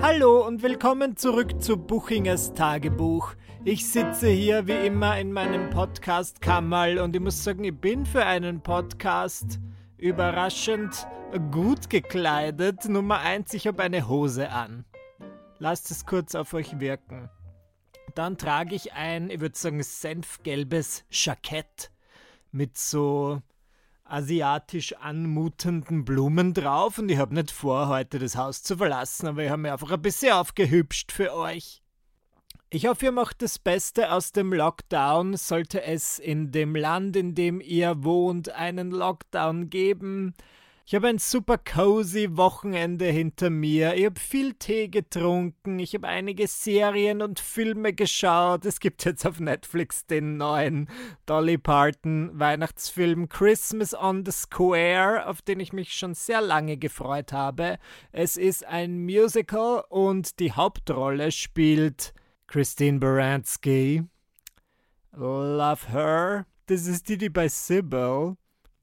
Hallo und willkommen zurück zu Buchingers Tagebuch. Ich sitze hier wie immer in meinem Podcast Kammerl und ich muss sagen, ich bin für einen Podcast überraschend gut gekleidet. Nummer eins, ich habe eine Hose an. Lasst es kurz auf euch wirken. Dann trage ich ein, ich würde sagen, senfgelbes Jackett mit so asiatisch anmutenden Blumen drauf und ich habe nicht vor, heute das Haus zu verlassen, aber ich habe mir einfach ein bisschen aufgehübscht für euch. Ich hoffe, ihr macht das Beste aus dem Lockdown. Sollte es in dem Land, in dem ihr wohnt, einen Lockdown geben, ich habe ein super cozy Wochenende hinter mir. Ich habe viel Tee getrunken. Ich habe einige Serien und Filme geschaut. Es gibt jetzt auf Netflix den neuen Dolly Parton Weihnachtsfilm Christmas on the Square, auf den ich mich schon sehr lange gefreut habe. Es ist ein Musical und die Hauptrolle spielt Christine Baranski. Love her. Das ist die, die bei Sybil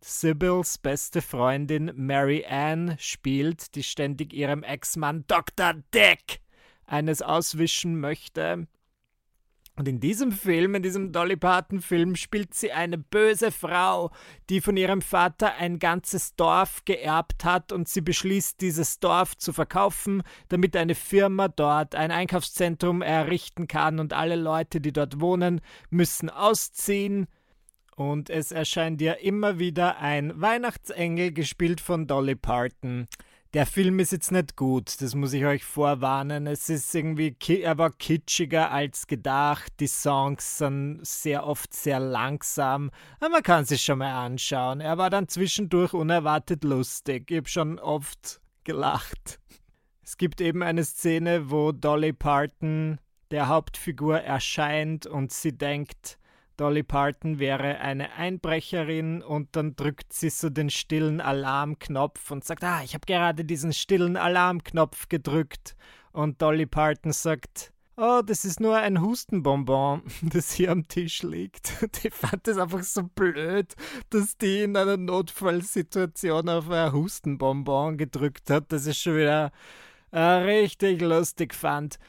Sybils beste Freundin Mary Ann spielt, die ständig ihrem Ex-Mann Dr. Dick eines auswischen möchte. Und in diesem Film, in diesem Dolly Parton-Film, spielt sie eine böse Frau, die von ihrem Vater ein ganzes Dorf geerbt hat und sie beschließt, dieses Dorf zu verkaufen, damit eine Firma dort ein Einkaufszentrum errichten kann und alle Leute, die dort wohnen, müssen ausziehen und es erscheint ja immer wieder ein Weihnachtsengel, gespielt von Dolly Parton. Der Film ist jetzt nicht gut, das muss ich euch vorwarnen. Es ist irgendwie, er war kitschiger als gedacht. Die Songs sind sehr oft sehr langsam, aber man kann sich schon mal anschauen. Er war dann zwischendurch unerwartet lustig. Ich habe schon oft gelacht. Es gibt eben eine Szene, wo Dolly Parton der Hauptfigur erscheint und sie denkt, Dolly Parton wäre eine Einbrecherin und dann drückt sie so den stillen Alarmknopf und sagt, ah, ich habe gerade diesen stillen Alarmknopf gedrückt. Und Dolly Parton sagt, oh, das ist nur ein Hustenbonbon, das hier am Tisch liegt. Die fand es einfach so blöd, dass die in einer Notfallsituation auf ein Hustenbonbon gedrückt hat, dass ich schon wieder äh, richtig lustig fand.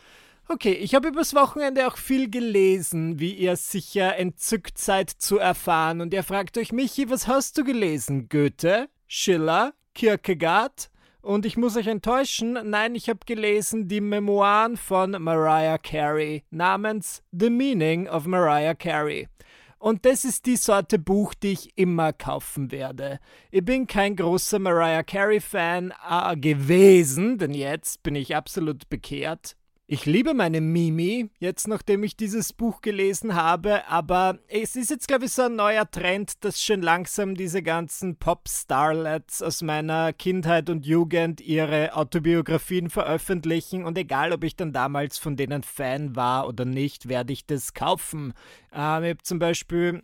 Okay, ich habe übers Wochenende auch viel gelesen, wie ihr sicher entzückt seid zu erfahren. Und ihr fragt euch, Michi, was hast du gelesen? Goethe? Schiller? Kierkegaard? Und ich muss euch enttäuschen, nein, ich habe gelesen die Memoiren von Mariah Carey namens The Meaning of Mariah Carey. Und das ist die Sorte Buch, die ich immer kaufen werde. Ich bin kein großer Mariah Carey-Fan äh, gewesen, denn jetzt bin ich absolut bekehrt. Ich liebe meine Mimi, jetzt nachdem ich dieses Buch gelesen habe, aber es ist jetzt, glaube ich, so ein neuer Trend, dass schon langsam diese ganzen Pop-Starlets aus meiner Kindheit und Jugend ihre Autobiografien veröffentlichen und egal, ob ich dann damals von denen Fan war oder nicht, werde ich das kaufen. Ähm, ich habe zum Beispiel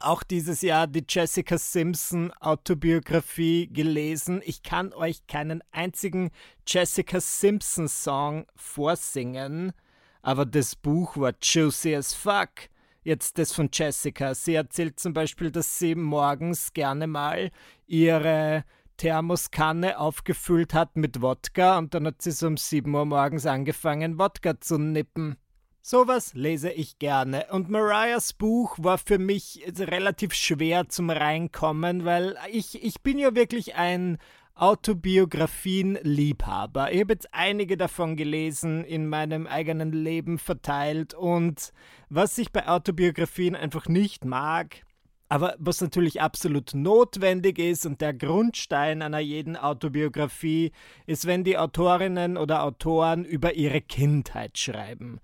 auch dieses Jahr die Jessica Simpson Autobiografie gelesen. Ich kann euch keinen einzigen Jessica Simpson Song vorsingen, aber das Buch war juicy as fuck. Jetzt das von Jessica. Sie erzählt zum Beispiel, dass sie morgens gerne mal ihre Thermoskanne aufgefüllt hat mit Wodka und dann hat sie so um 7 Uhr morgens angefangen, Wodka zu nippen. Sowas lese ich gerne. Und Mariahs Buch war für mich relativ schwer zum Reinkommen, weil ich, ich bin ja wirklich ein Autobiografien-Liebhaber. Ich habe jetzt einige davon gelesen, in meinem eigenen Leben verteilt. Und was ich bei Autobiografien einfach nicht mag, aber was natürlich absolut notwendig ist und der Grundstein einer jeden Autobiografie, ist, wenn die Autorinnen oder Autoren über ihre Kindheit schreiben.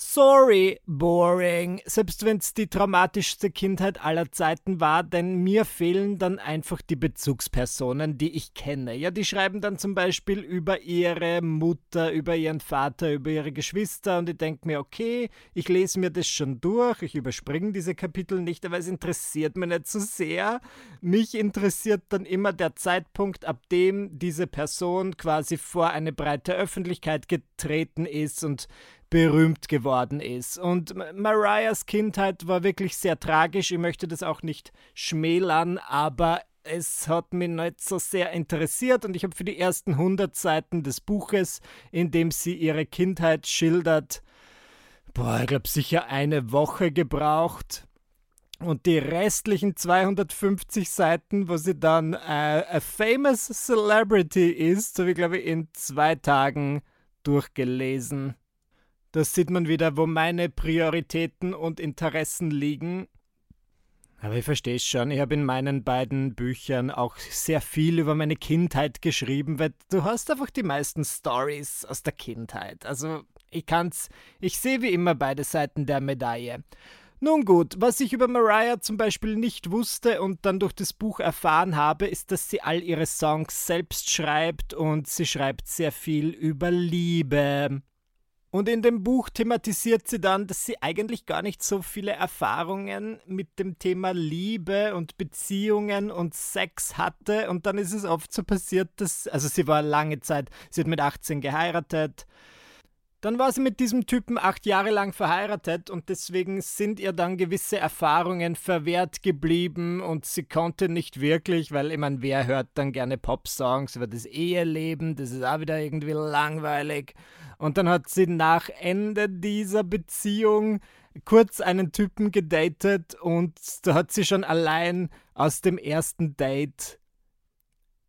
Sorry, boring. Selbst wenn es die traumatischste Kindheit aller Zeiten war, denn mir fehlen dann einfach die Bezugspersonen, die ich kenne. Ja, die schreiben dann zum Beispiel über ihre Mutter, über ihren Vater, über ihre Geschwister und ich denke mir, okay, ich lese mir das schon durch, ich überspringe diese Kapitel nicht, aber es interessiert mich nicht so sehr. Mich interessiert dann immer der Zeitpunkt, ab dem diese Person quasi vor eine breite Öffentlichkeit getreten ist und berühmt geworden ist. Und Mariahs Kindheit war wirklich sehr tragisch. Ich möchte das auch nicht schmälern, aber es hat mich nicht so sehr interessiert und ich habe für die ersten 100 Seiten des Buches, in dem sie ihre Kindheit schildert, boah, ich glaube sicher eine Woche gebraucht. Und die restlichen 250 Seiten, wo sie dann äh, a famous celebrity ist, habe ich glaube ich in zwei Tagen durchgelesen. Da sieht man wieder, wo meine Prioritäten und Interessen liegen. Aber ich verstehe es schon, ich habe in meinen beiden Büchern auch sehr viel über meine Kindheit geschrieben, weil du hast einfach die meisten Stories aus der Kindheit. Also ich kann's, ich sehe wie immer beide Seiten der Medaille. Nun gut, was ich über Mariah zum Beispiel nicht wusste und dann durch das Buch erfahren habe, ist, dass sie all ihre Songs selbst schreibt und sie schreibt sehr viel über Liebe. Und in dem Buch thematisiert sie dann, dass sie eigentlich gar nicht so viele Erfahrungen mit dem Thema Liebe und Beziehungen und Sex hatte. Und dann ist es oft so passiert, dass, also sie war lange Zeit, sie hat mit 18 geheiratet, dann war sie mit diesem Typen acht Jahre lang verheiratet und deswegen sind ihr dann gewisse Erfahrungen verwehrt geblieben und sie konnte nicht wirklich, weil ich meine, wer hört dann gerne Pop-Songs über das Eheleben, das ist auch wieder irgendwie langweilig. Und dann hat sie nach Ende dieser Beziehung kurz einen Typen gedatet und da hat sie schon allein aus dem ersten Date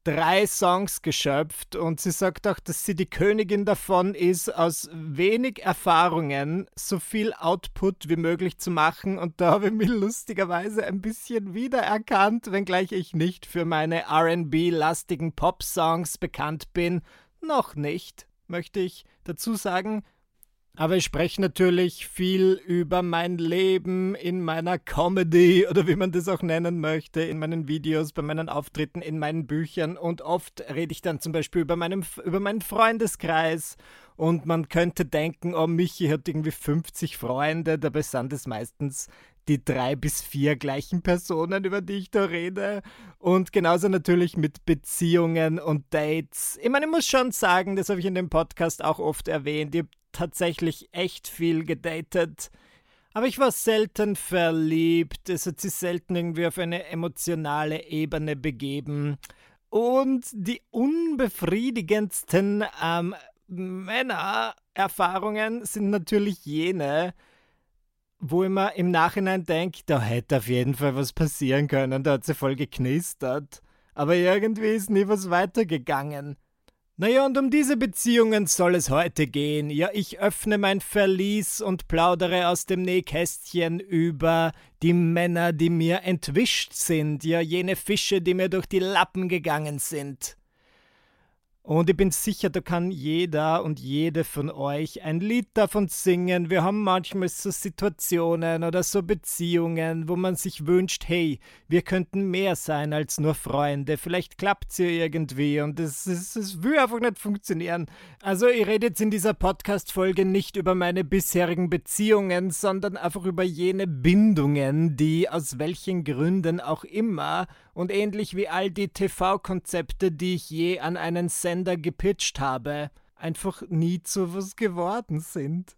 drei Songs geschöpft. Und sie sagt auch, dass sie die Königin davon ist, aus wenig Erfahrungen so viel Output wie möglich zu machen. Und da habe ich mich lustigerweise ein bisschen wiedererkannt, wenngleich ich nicht für meine RB-lastigen Pop-Songs bekannt bin. Noch nicht, möchte ich dazu sagen. Aber ich spreche natürlich viel über mein Leben in meiner Comedy oder wie man das auch nennen möchte, in meinen Videos, bei meinen Auftritten, in meinen Büchern und oft rede ich dann zum Beispiel über, meinem, über meinen Freundeskreis und man könnte denken, oh, Michi hat irgendwie 50 Freunde, dabei sind es meistens die drei bis vier gleichen Personen, über die ich da rede. Und genauso natürlich mit Beziehungen und Dates. Ich meine, ich muss schon sagen, das habe ich in dem Podcast auch oft erwähnt. Ich habe tatsächlich echt viel gedatet. Aber ich war selten verliebt. Es hat sich selten irgendwie auf eine emotionale Ebene begeben. Und die unbefriedigendsten ähm, Männererfahrungen sind natürlich jene, wo ich mir im Nachhinein denke, da hätte auf jeden Fall was passieren können, da hat sie voll geknistert. Aber irgendwie ist nie was weitergegangen. Naja, und um diese Beziehungen soll es heute gehen. Ja, ich öffne mein Verlies und plaudere aus dem Nähkästchen über die Männer, die mir entwischt sind, ja, jene Fische, die mir durch die Lappen gegangen sind. Und ich bin sicher, da kann jeder und jede von euch ein Lied davon singen. Wir haben manchmal so Situationen oder so Beziehungen, wo man sich wünscht, hey, wir könnten mehr sein als nur Freunde. Vielleicht klappt es ja irgendwie und es, es, es will einfach nicht funktionieren. Also, ich rede jetzt in dieser Podcast-Folge nicht über meine bisherigen Beziehungen, sondern einfach über jene Bindungen, die aus welchen Gründen auch immer und ähnlich wie all die TV-Konzepte, die ich je an einen Sender gepitcht habe, einfach nie zu was geworden sind.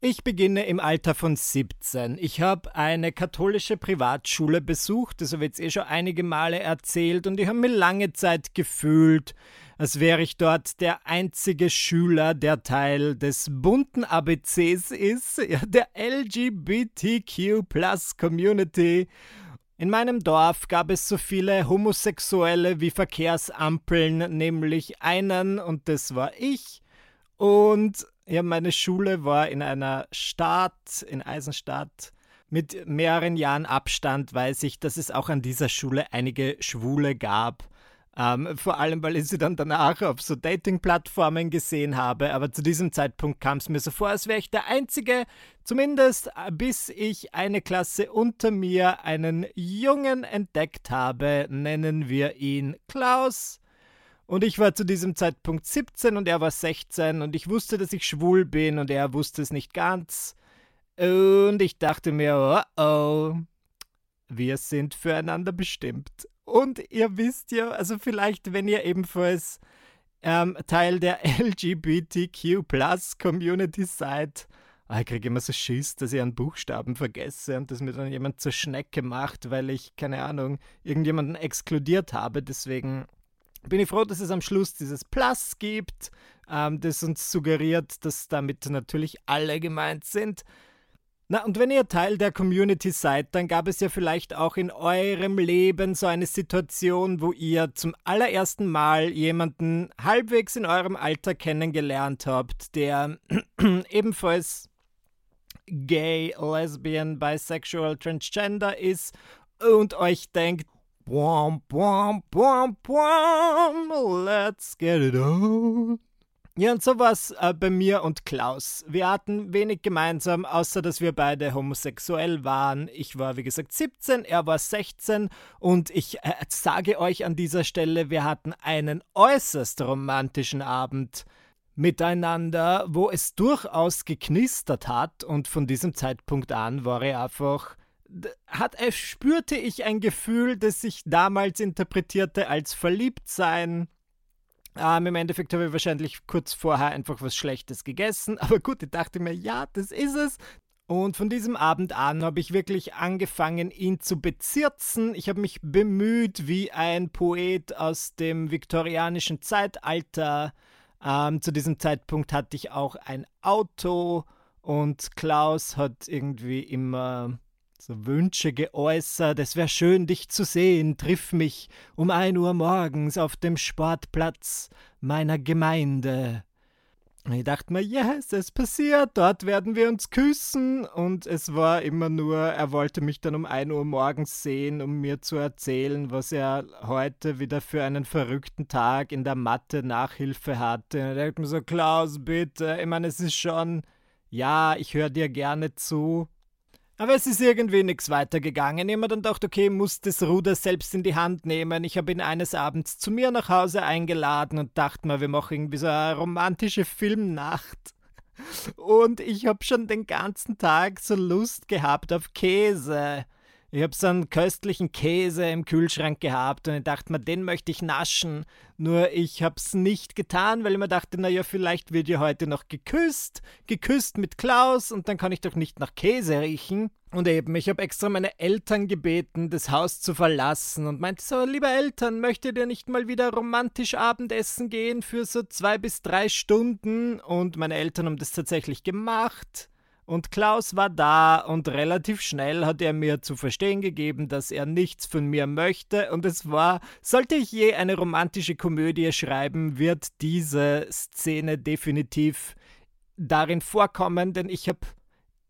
Ich beginne im Alter von 17. Ich habe eine katholische Privatschule besucht, das habe ich jetzt eh schon einige Male erzählt, und ich habe mir lange Zeit gefühlt, als wäre ich dort der einzige Schüler, der Teil des bunten ABCs ist, der LGBTQ Plus Community in meinem Dorf gab es so viele Homosexuelle wie Verkehrsampeln, nämlich einen und das war ich. Und ja, meine Schule war in einer Stadt, in Eisenstadt. Mit mehreren Jahren Abstand weiß ich, dass es auch an dieser Schule einige Schwule gab. Ähm, vor allem, weil ich sie dann danach auf so Dating-Plattformen gesehen habe. Aber zu diesem Zeitpunkt kam es mir so vor, als wäre ich der Einzige, zumindest äh, bis ich eine Klasse unter mir einen Jungen entdeckt habe, nennen wir ihn Klaus. Und ich war zu diesem Zeitpunkt 17 und er war 16 und ich wusste, dass ich schwul bin und er wusste es nicht ganz. Und ich dachte mir, oh oh, wir sind füreinander bestimmt. Und ihr wisst ja, also vielleicht, wenn ihr ebenfalls ähm, Teil der LGBTQ Community seid ah, ich kriege immer so Schiss, dass ich einen Buchstaben vergesse und dass mir dann jemand zur Schnecke macht, weil ich, keine Ahnung, irgendjemanden exkludiert habe. Deswegen bin ich froh, dass es am Schluss dieses Plus gibt, ähm, das uns suggeriert, dass damit natürlich alle gemeint sind. Na, und wenn ihr Teil der Community seid, dann gab es ja vielleicht auch in eurem Leben so eine Situation, wo ihr zum allerersten Mal jemanden halbwegs in eurem Alter kennengelernt habt, der ebenfalls gay, lesbian, bisexual, transgender ist und euch denkt, Bwam, bwam, bwam, bwam, let's get it on. Ja, und so war es äh, bei mir und Klaus. Wir hatten wenig gemeinsam, außer dass wir beide homosexuell waren. Ich war, wie gesagt, 17, er war 16 und ich äh, sage euch an dieser Stelle, wir hatten einen äußerst romantischen Abend miteinander, wo es durchaus geknistert hat und von diesem Zeitpunkt an war er einfach hat, äh, spürte ich ein Gefühl, das ich damals interpretierte als Verliebtsein ähm, Im Endeffekt habe ich wahrscheinlich kurz vorher einfach was Schlechtes gegessen, aber gut, ich dachte mir, ja, das ist es. Und von diesem Abend an habe ich wirklich angefangen, ihn zu bezirzen. Ich habe mich bemüht, wie ein Poet aus dem viktorianischen Zeitalter. Ähm, zu diesem Zeitpunkt hatte ich auch ein Auto und Klaus hat irgendwie immer so Wünsche geäußert, es wäre schön, dich zu sehen, triff mich um ein Uhr morgens auf dem Sportplatz meiner Gemeinde. Ich dachte mir, yes, es passiert, dort werden wir uns küssen. Und es war immer nur, er wollte mich dann um ein Uhr morgens sehen, um mir zu erzählen, was er heute wieder für einen verrückten Tag in der Mathe Nachhilfe hatte. Und er dachte mir so, Klaus, bitte, ich meine, es ist schon, ja, ich höre dir gerne zu, aber es ist irgendwie nichts weitergegangen. Ich habe dann gedacht, okay, muss das Ruder selbst in die Hand nehmen. Ich habe ihn eines Abends zu mir nach Hause eingeladen und dachte mir, wir machen irgendwie so eine romantische Filmnacht. Und ich habe schon den ganzen Tag so Lust gehabt auf Käse. Ich habe so einen köstlichen Käse im Kühlschrank gehabt und ich dachte mir, den möchte ich naschen. Nur ich habe es nicht getan, weil ich mir dachte, naja, vielleicht wird ja heute noch geküsst. Geküsst mit Klaus und dann kann ich doch nicht nach Käse riechen. Und eben, ich habe extra meine Eltern gebeten, das Haus zu verlassen und meinte so, liebe Eltern, möchtet ihr nicht mal wieder romantisch Abendessen gehen für so zwei bis drei Stunden? Und meine Eltern haben das tatsächlich gemacht. Und Klaus war da und relativ schnell hat er mir zu verstehen gegeben, dass er nichts von mir möchte. Und es war, sollte ich je eine romantische Komödie schreiben, wird diese Szene definitiv darin vorkommen, denn ich habe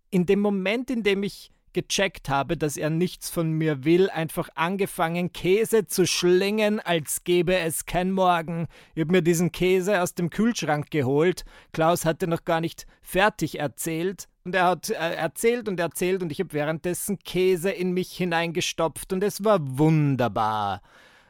in dem Moment, in dem ich gecheckt habe, dass er nichts von mir will, einfach angefangen, Käse zu schlingen, als gäbe es kein Morgen. Ich habe mir diesen Käse aus dem Kühlschrank geholt. Klaus hatte noch gar nicht fertig erzählt. Und er hat äh, erzählt und erzählt und ich habe währenddessen Käse in mich hineingestopft und es war wunderbar.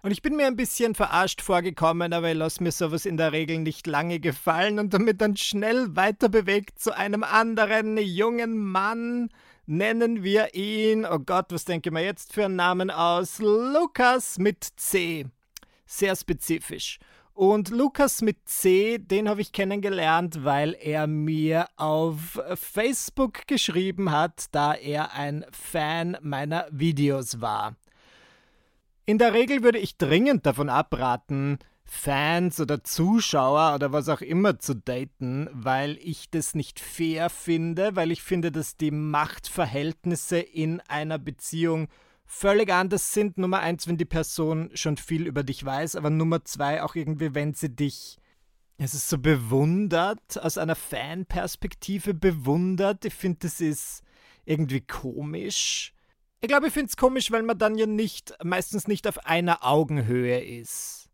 Und ich bin mir ein bisschen verarscht vorgekommen, aber ich lasse mir sowas in der Regel nicht lange gefallen und damit dann schnell weiter bewegt zu einem anderen jungen Mann. Nennen wir ihn, oh Gott, was denke ich mir jetzt für einen Namen aus? Lukas mit C. Sehr spezifisch. Und Lukas mit C, den habe ich kennengelernt, weil er mir auf Facebook geschrieben hat, da er ein Fan meiner Videos war. In der Regel würde ich dringend davon abraten, Fans oder Zuschauer oder was auch immer zu daten, weil ich das nicht fair finde, weil ich finde, dass die Machtverhältnisse in einer Beziehung völlig anders sind. Nummer eins, wenn die Person schon viel über dich weiß, aber Nummer zwei auch irgendwie, wenn sie dich es ist so bewundert, aus einer Fanperspektive bewundert. Ich finde, das ist irgendwie komisch. Ich glaube, ich finde es komisch, weil man dann ja nicht, meistens nicht auf einer Augenhöhe ist.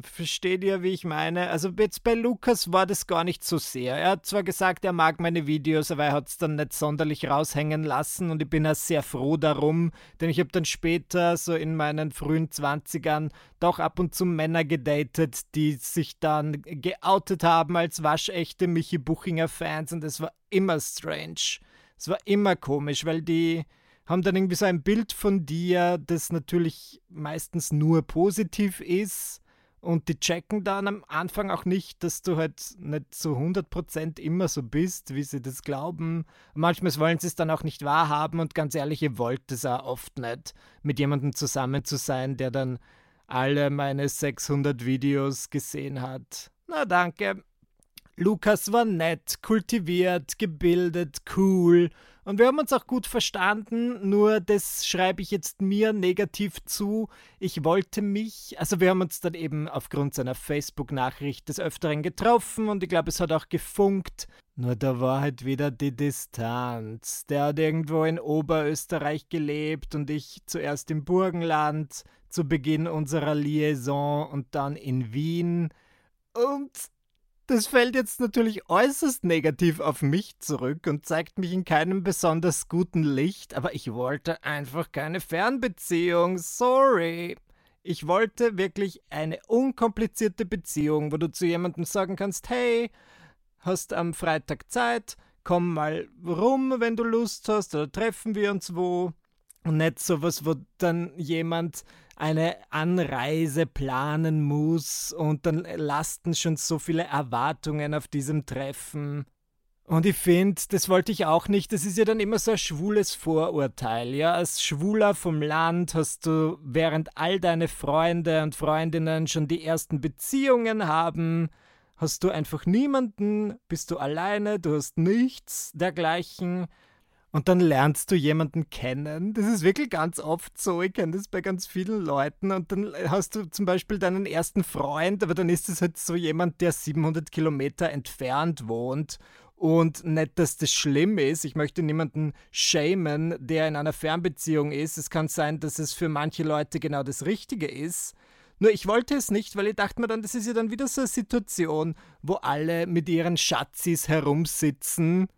Versteht ihr, wie ich meine? Also jetzt bei Lukas war das gar nicht so sehr. Er hat zwar gesagt, er mag meine Videos, aber er hat es dann nicht sonderlich raushängen lassen und ich bin auch sehr froh darum, denn ich habe dann später, so in meinen frühen Zwanzigern, doch ab und zu Männer gedatet, die sich dann geoutet haben als waschechte Michi Buchinger Fans und es war immer strange. Es war immer komisch, weil die haben dann irgendwie so ein Bild von dir, das natürlich meistens nur positiv ist Und die checken dann am Anfang auch nicht, dass du halt nicht zu 100% immer so bist, wie sie das glauben. Manchmal wollen sie es dann auch nicht wahrhaben und ganz ehrlich, ihr wollt es auch oft nicht, mit jemandem zusammen zu sein, der dann alle meine 600 Videos gesehen hat. Na danke. Lukas war nett, kultiviert, gebildet, cool und wir haben uns auch gut verstanden, nur das schreibe ich jetzt mir negativ zu. Ich wollte mich, also wir haben uns dann eben aufgrund seiner Facebook-Nachricht des Öfteren getroffen und ich glaube, es hat auch gefunkt. Nur da war halt wieder die Distanz. Der hat irgendwo in Oberösterreich gelebt und ich zuerst im Burgenland zu Beginn unserer Liaison und dann in Wien. Und das fällt jetzt natürlich äußerst negativ auf mich zurück und zeigt mich in keinem besonders guten Licht, aber ich wollte einfach keine Fernbeziehung. Sorry. Ich wollte wirklich eine unkomplizierte Beziehung, wo du zu jemandem sagen kannst, hey, hast am Freitag Zeit, komm mal rum, wenn du Lust hast, oder treffen wir uns wo. Und nicht sowas, wo dann jemand eine Anreise planen muss und dann lasten schon so viele Erwartungen auf diesem Treffen. Und ich finde, das wollte ich auch nicht. Das ist ja dann immer so ein schwules Vorurteil. Ja, als Schwuler vom Land hast du, während all deine Freunde und Freundinnen schon die ersten Beziehungen haben, hast du einfach niemanden, bist du alleine, du hast nichts dergleichen. Und dann lernst du jemanden kennen. Das ist wirklich ganz oft so. Ich kenne das bei ganz vielen Leuten. Und dann hast du zum Beispiel deinen ersten Freund, aber dann ist es halt so jemand, der 700 Kilometer entfernt wohnt. Und nicht, dass das schlimm ist. Ich möchte niemanden shamen, der in einer Fernbeziehung ist. Es kann sein, dass es für manche Leute genau das Richtige ist. Nur ich wollte es nicht, weil ich dachte mir dann, das ist ja dann wieder so eine Situation, wo alle mit ihren Schatzis herumsitzen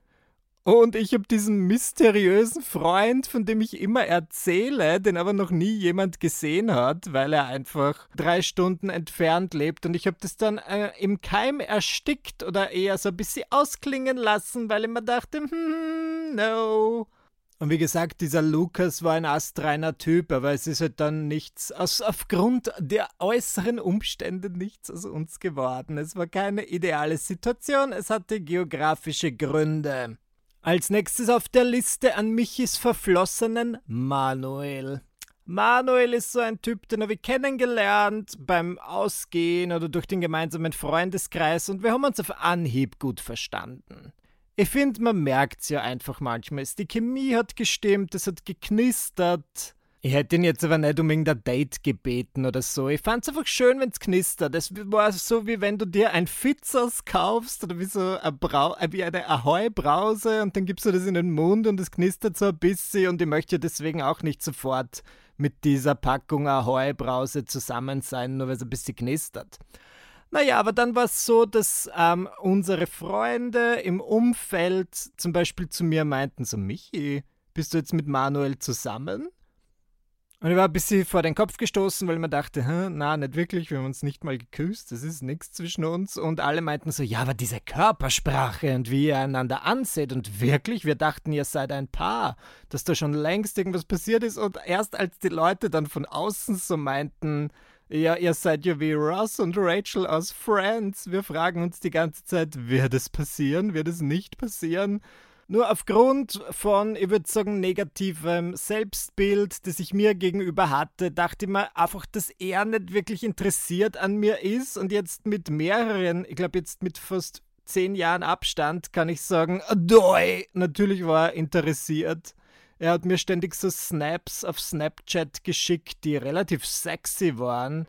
und ich habe diesen mysteriösen Freund, von dem ich immer erzähle, den aber noch nie jemand gesehen hat, weil er einfach drei Stunden entfernt lebt. Und ich habe das dann äh, im Keim erstickt oder eher so ein bisschen ausklingen lassen, weil ich mir dachte, hm, no. Und wie gesagt, dieser Lukas war ein astreiner Typ, aber es ist halt dann nichts, aus, aufgrund der äußeren Umstände nichts aus uns geworden. Es war keine ideale Situation, es hatte geografische Gründe. Als nächstes auf der Liste an Michis Verflossenen Manuel. Manuel ist so ein Typ, den habe ich kennengelernt beim Ausgehen oder durch den gemeinsamen Freundeskreis und wir haben uns auf Anhieb gut verstanden. Ich finde, man merkt es ja einfach manchmal. Die Chemie hat gestimmt, es hat geknistert. Ich hätte ihn jetzt aber nicht um irgendein Date gebeten oder so. Ich fand es einfach schön, wenn es knistert. Es war so, wie wenn du dir ein Fitzers kaufst oder wie so ein Brau äh, wie eine Ahoi-Brause und dann gibst du das in den Mund und es knistert so ein bisschen und ich möchte deswegen auch nicht sofort mit dieser Packung Ahoi-Brause zusammen sein, nur weil es ein bisschen knistert. Naja, aber dann war es so, dass ähm, unsere Freunde im Umfeld zum Beispiel zu mir meinten: So, Michi, bist du jetzt mit Manuel zusammen? Und ich war ein bisschen vor den Kopf gestoßen, weil ich mir dachte, hm, na, nicht wirklich, wir haben uns nicht mal geküsst, das ist nichts zwischen uns. Und alle meinten so, ja, aber diese Körpersprache und wie ihr einander anseht. Und wirklich, wir dachten, ihr seid ein Paar, dass da schon längst irgendwas passiert ist. Und erst als die Leute dann von außen so meinten, ja, ihr seid ja wie Ross und Rachel aus Friends. Wir fragen uns die ganze Zeit, wird es passieren, wird es nicht passieren? Nur aufgrund von, ich würde sagen, negativem Selbstbild, das ich mir gegenüber hatte, dachte ich mir einfach, dass er nicht wirklich interessiert an mir ist. Und jetzt mit mehreren, ich glaube jetzt mit fast zehn Jahren Abstand, kann ich sagen, doi, natürlich war er interessiert. Er hat mir ständig so Snaps auf Snapchat geschickt, die relativ sexy waren.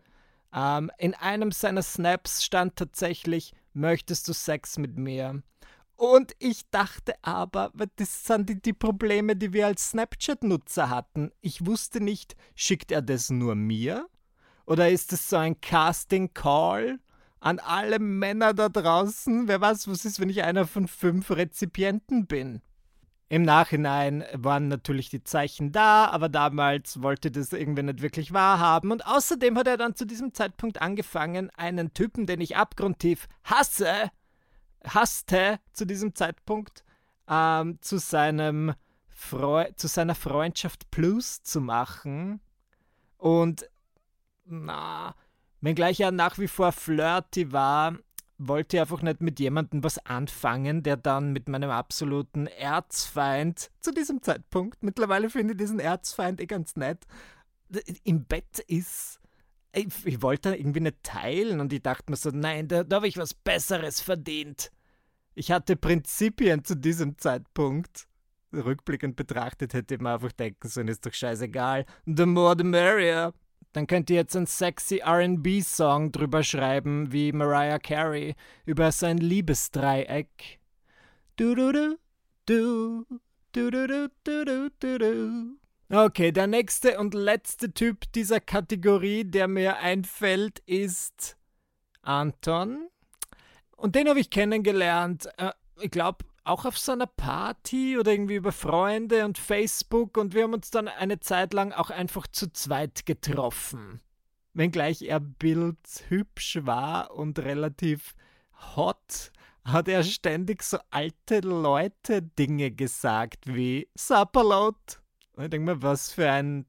Ähm, in einem seiner Snaps stand tatsächlich, möchtest du Sex mit mir? Und ich dachte aber, das sind die, die Probleme, die wir als Snapchat-Nutzer hatten. Ich wusste nicht, schickt er das nur mir? Oder ist es so ein Casting-Call an alle Männer da draußen? Wer weiß, was ist, wenn ich einer von fünf Rezipienten bin? Im Nachhinein waren natürlich die Zeichen da, aber damals wollte das irgendwie nicht wirklich wahrhaben. Und außerdem hat er dann zu diesem Zeitpunkt angefangen, einen Typen, den ich abgrundtief hasse, hasste zu diesem Zeitpunkt, ähm, zu, seinem zu seiner Freundschaft Plus zu machen. Und na, Wenngleich er nach wie vor flirty war, wollte einfach nicht mit jemandem was anfangen, der dann mit meinem absoluten Erzfeind zu diesem Zeitpunkt, mittlerweile finde ich diesen Erzfeind eh ganz nett, im Bett ist. Ich, ich wollte irgendwie nicht teilen und ich dachte mir so, nein, da, da habe ich was Besseres verdient. Ich hatte Prinzipien zu diesem Zeitpunkt. Rückblickend betrachtet hätte ich mir einfach denken sollen, ist doch scheißegal. The more the merrier. Dann könnt ihr jetzt einen sexy RB-Song drüber schreiben, wie Mariah Carey, über sein Liebesdreieck. Du du du du du du du du du du Okay, der nächste und letzte Typ dieser Kategorie, der mir einfällt, ist Anton. Und den habe ich kennengelernt, äh, ich glaube, auch auf so einer Party oder irgendwie über Freunde und Facebook und wir haben uns dann eine Zeit lang auch einfach zu zweit getroffen. Wenngleich er bildhübsch war und relativ hot, hat er ständig so alte Leute Dinge gesagt wie Sapperlot. Und ich denke mir, was für ein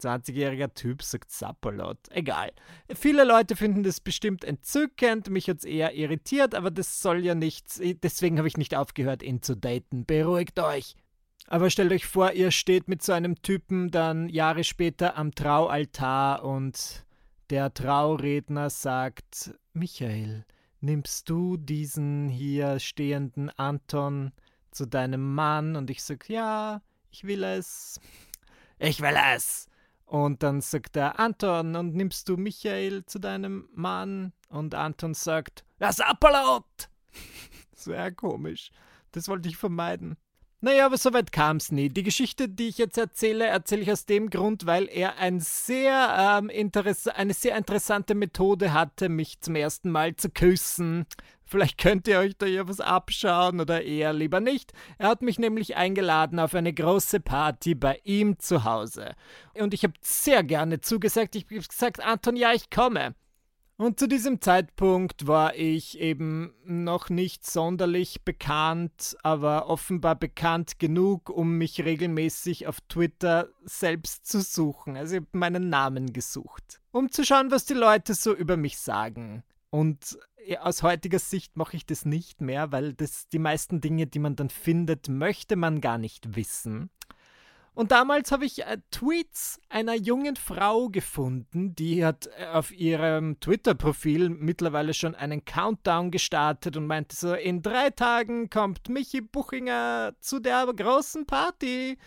20-jähriger Typ sagt Sapperlot. Egal. Viele Leute finden das bestimmt entzückend, mich es eher irritiert, aber das soll ja nichts. Deswegen habe ich nicht aufgehört, ihn zu daten. Beruhigt euch. Aber stellt euch vor, ihr steht mit so einem Typen dann Jahre später am Traualtar und der Trauredner sagt: Michael, nimmst du diesen hier stehenden Anton zu deinem Mann? Und ich sag: Ja, ich will es. Ich will es. Und dann sagt er, Anton, und nimmst du Michael zu deinem Mann? Und Anton sagt, das Apolot! Sehr komisch. Das wollte ich vermeiden. Naja, aber soweit kam es nie. Die Geschichte, die ich jetzt erzähle, erzähle ich aus dem Grund, weil er ein sehr, ähm, eine sehr interessante Methode hatte, mich zum ersten Mal zu küssen. Vielleicht könnt ihr euch da ja was abschauen oder eher lieber nicht. Er hat mich nämlich eingeladen auf eine große Party bei ihm zu Hause. Und ich habe sehr gerne zugesagt. Ich habe gesagt, Anton, ja, ich komme. Und zu diesem Zeitpunkt war ich eben noch nicht sonderlich bekannt, aber offenbar bekannt genug, um mich regelmäßig auf Twitter selbst zu suchen. Also ich habe meinen Namen gesucht, um zu schauen, was die Leute so über mich sagen. Und aus heutiger Sicht mache ich das nicht mehr, weil das die meisten Dinge, die man dann findet, möchte man gar nicht wissen. Und damals habe ich äh, Tweets einer jungen Frau gefunden, die hat äh, auf ihrem Twitter-Profil mittlerweile schon einen Countdown gestartet und meinte so, in drei Tagen kommt Michi Buchinger zu der großen Party.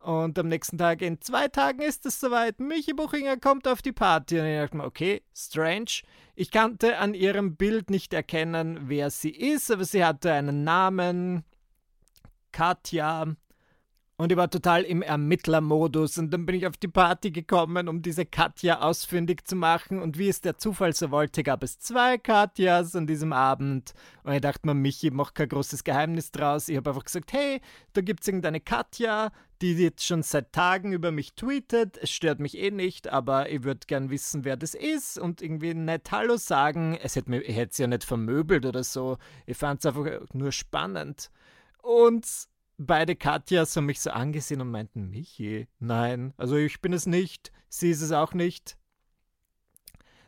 Und am nächsten Tag, in zwei Tagen ist es soweit, Michi Buchinger kommt auf die Party. Und ich dachte mir, okay, strange. Ich konnte an ihrem Bild nicht erkennen, wer sie ist, aber sie hatte einen Namen, Katja. Und ich war total im Ermittlermodus und dann bin ich auf die Party gekommen, um diese Katja ausfindig zu machen. Und wie es der Zufall so wollte, gab es zwei Katjas an diesem Abend. Und ich dachte mir, Michi macht kein großes Geheimnis draus. Ich habe einfach gesagt, hey, da gibt es irgendeine Katja, die jetzt schon seit Tagen über mich tweetet. Es stört mich eh nicht, aber ich würde gern wissen, wer das ist und irgendwie nett Hallo sagen. Es hätte mir, ich hätte es ja nicht vermöbelt oder so. Ich fand es einfach nur spannend. Und beide Katjas haben mich so angesehen und meinten, Michi, nein, also ich bin es nicht, sie ist es auch nicht.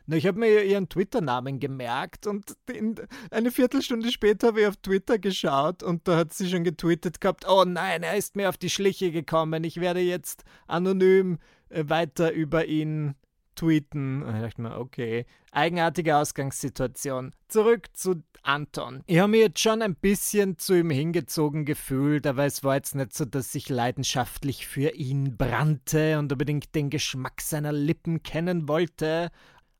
Na, ich habe mir ihren Twitter-Namen gemerkt und eine Viertelstunde später habe ich auf Twitter geschaut und da hat sie schon getweetet gehabt, oh nein, er ist mir auf die Schliche gekommen, ich werde jetzt anonym äh, weiter über ihn tweeten. Und ich dachte mir, okay, eigenartige Ausgangssituation. Zurück zu Anton. Ich habe mich jetzt schon ein bisschen zu ihm hingezogen gefühlt, aber es war jetzt nicht so, dass ich leidenschaftlich für ihn brannte und unbedingt den Geschmack seiner Lippen kennen wollte.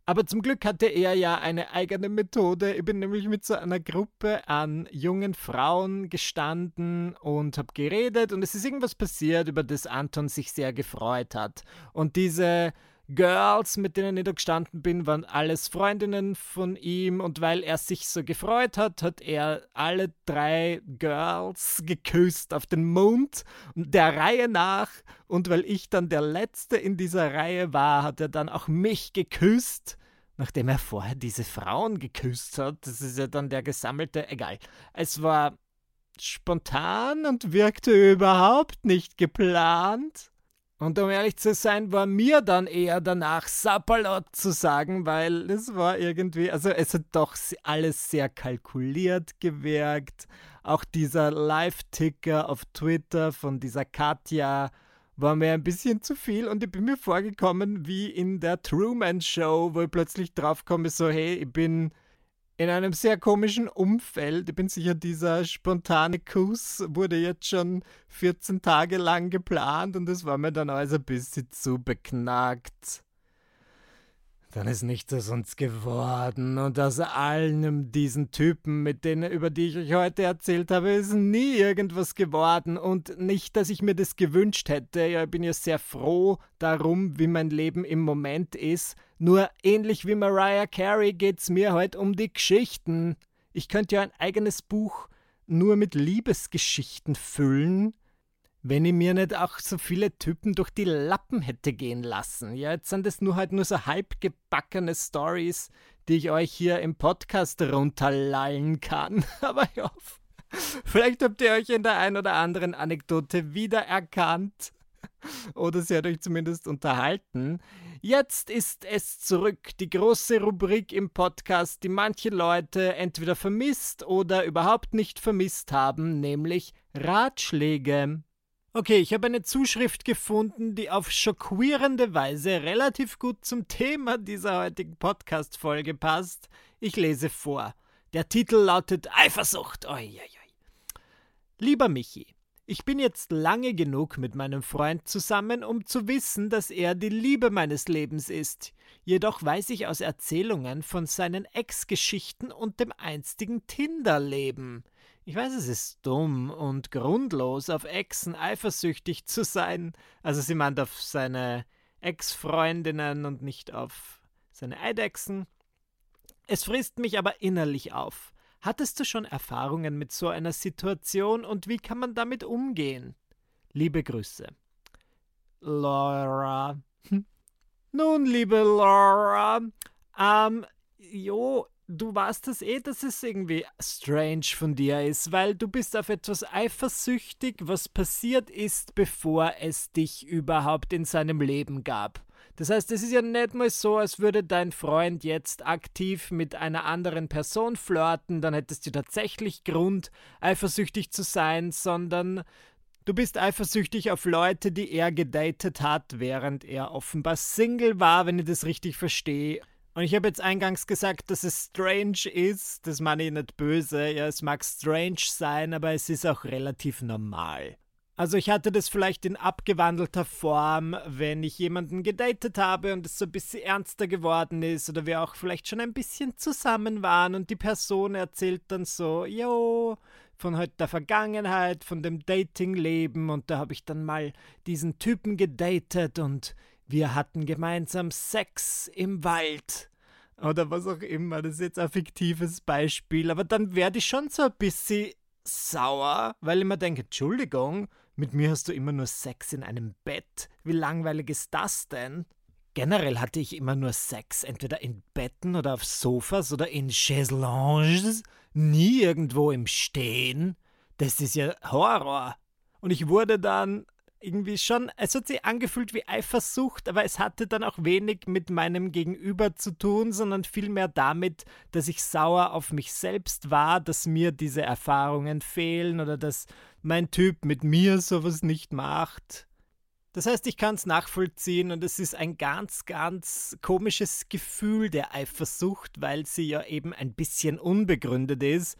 Aber zum Glück hatte er ja eine eigene Methode. Ich bin nämlich mit so einer Gruppe an jungen Frauen gestanden und habe geredet und es ist irgendwas passiert, über das Anton sich sehr gefreut hat. Und diese Girls, mit denen ich da gestanden bin, waren alles Freundinnen von ihm und weil er sich so gefreut hat, hat er alle drei Girls geküsst auf den Mund der Reihe nach und weil ich dann der Letzte in dieser Reihe war, hat er dann auch mich geküsst, nachdem er vorher diese Frauen geküsst hat. Das ist ja dann der gesammelte, egal. Es war spontan und wirkte überhaupt nicht geplant. Und um ehrlich zu sein, war mir dann eher danach Sapperlot zu sagen, weil es war irgendwie, also es hat doch alles sehr kalkuliert gewirkt. Auch dieser Live-Ticker auf Twitter von dieser Katja war mir ein bisschen zu viel und ich bin mir vorgekommen wie in der Truman Show, wo ich plötzlich draufkomme, so hey, ich bin in einem sehr komischen Umfeld. Ich bin sicher, dieser spontane Kuss wurde jetzt schon 14 Tage lang geplant und es war mir dann alles ein bisschen zu beknackt dann ist nichts aus uns geworden. Und aus allen diesen Typen, mit denen, über die ich euch heute erzählt habe, ist nie irgendwas geworden. Und nicht, dass ich mir das gewünscht hätte. Ja, ich bin ja sehr froh darum, wie mein Leben im Moment ist. Nur ähnlich wie Mariah Carey geht's mir heute um die Geschichten. Ich könnte ja ein eigenes Buch nur mit Liebesgeschichten füllen wenn ich mir nicht auch so viele Typen durch die Lappen hätte gehen lassen. Ja, jetzt sind es nur halt nur so halbgebackene Stories, die ich euch hier im Podcast runterlallen kann. Aber ich hoffe, vielleicht habt ihr euch in der ein oder anderen Anekdote wiedererkannt. Oder sie hat euch zumindest unterhalten. Jetzt ist es zurück, die große Rubrik im Podcast, die manche Leute entweder vermisst oder überhaupt nicht vermisst haben, nämlich Ratschläge. Okay, ich habe eine Zuschrift gefunden, die auf schockierende Weise relativ gut zum Thema dieser heutigen Podcast-Folge passt. Ich lese vor. Der Titel lautet Eifersucht. Oi, oi, oi. Lieber Michi, ich bin jetzt lange genug mit meinem Freund zusammen, um zu wissen, dass er die Liebe meines Lebens ist. Jedoch weiß ich aus Erzählungen von seinen Ex-Geschichten und dem einstigen Tinder-Leben. Ich weiß, es ist dumm und grundlos, auf Exen eifersüchtig zu sein. Also sie meint auf seine Ex-Freundinnen und nicht auf seine Eidechsen. Es frisst mich aber innerlich auf. Hattest du schon Erfahrungen mit so einer Situation und wie kann man damit umgehen? Liebe Grüße. Laura. Nun, liebe Laura, ähm, jo, du weißt das eh, dass es irgendwie strange von dir ist, weil du bist auf etwas eifersüchtig, was passiert ist, bevor es dich überhaupt in seinem Leben gab. Das heißt, es ist ja nicht mal so, als würde dein Freund jetzt aktiv mit einer anderen Person flirten, dann hättest du tatsächlich Grund, eifersüchtig zu sein, sondern du bist eifersüchtig auf Leute, die er gedatet hat, während er offenbar Single war, wenn ich das richtig verstehe. Und ich habe jetzt eingangs gesagt, dass es strange ist. Das meine ich nicht böse. Ja, es mag strange sein, aber es ist auch relativ normal. Also ich hatte das vielleicht in abgewandelter Form, wenn ich jemanden gedatet habe und es so ein bisschen ernster geworden ist oder wir auch vielleicht schon ein bisschen zusammen waren und die Person erzählt dann so, jo, von heute der Vergangenheit, von dem Datingleben und da habe ich dann mal diesen Typen gedatet und wir hatten gemeinsam Sex im Wald. Oder was auch immer, das ist jetzt ein fiktives Beispiel. Aber dann werde ich schon so ein bisschen sauer, weil ich mir denke, Entschuldigung, mit mir hast du immer nur Sex in einem Bett. Wie langweilig ist das denn? Generell hatte ich immer nur Sex, entweder in Betten oder auf Sofas oder in Chaiselonges, nie irgendwo im Stehen. Das ist ja Horror. Und ich wurde dann irgendwie schon, es hat sich angefühlt wie Eifersucht, aber es hatte dann auch wenig mit meinem Gegenüber zu tun, sondern vielmehr damit, dass ich sauer auf mich selbst war, dass mir diese Erfahrungen fehlen oder dass mein Typ mit mir sowas nicht macht. Das heißt, ich kann es nachvollziehen und es ist ein ganz, ganz komisches Gefühl der Eifersucht, weil sie ja eben ein bisschen unbegründet ist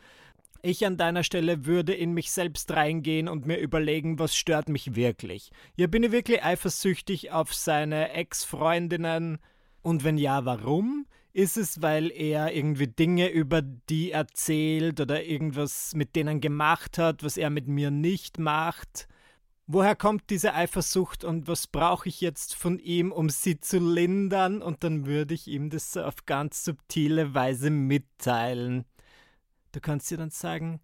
ich an deiner Stelle würde in mich selbst reingehen und mir überlegen, was stört mich wirklich. Ja, bin ich wirklich eifersüchtig auf seine Ex-Freundinnen? Und wenn ja, warum? Ist es, weil er irgendwie Dinge über die erzählt oder irgendwas mit denen gemacht hat, was er mit mir nicht macht? Woher kommt diese Eifersucht und was brauche ich jetzt von ihm, um sie zu lindern? Und dann würde ich ihm das auf ganz subtile Weise mitteilen. Du kannst dir dann sagen,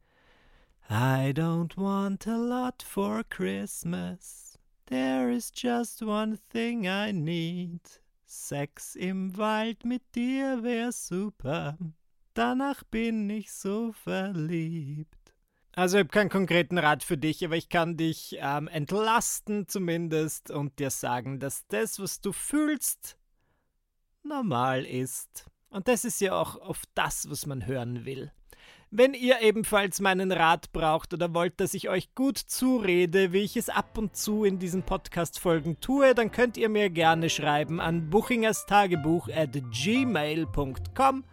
I don't want a lot for Christmas. There is just one thing I need. Sex im Wald mit dir wär super. Danach bin ich so verliebt. Also ich habe keinen konkreten Rat für dich, aber ich kann dich ähm, entlasten zumindest und dir sagen, dass das, was du fühlst, normal ist. Und das ist ja auch oft das, was man hören will. Wenn ihr ebenfalls meinen Rat braucht oder wollt, dass ich euch gut zurede, wie ich es ab und zu in diesen Podcast-Folgen tue, dann könnt ihr mir gerne schreiben an buchingerstagebuch at gmail.com.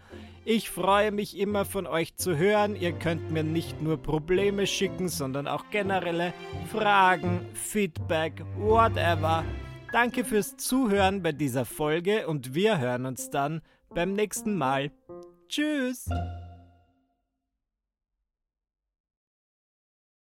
Ich freue mich immer von euch zu hören. Ihr könnt mir nicht nur Probleme schicken, sondern auch generelle Fragen, Feedback, whatever. Danke fürs Zuhören bei dieser Folge und wir hören uns dann beim nächsten Mal. Tschüss!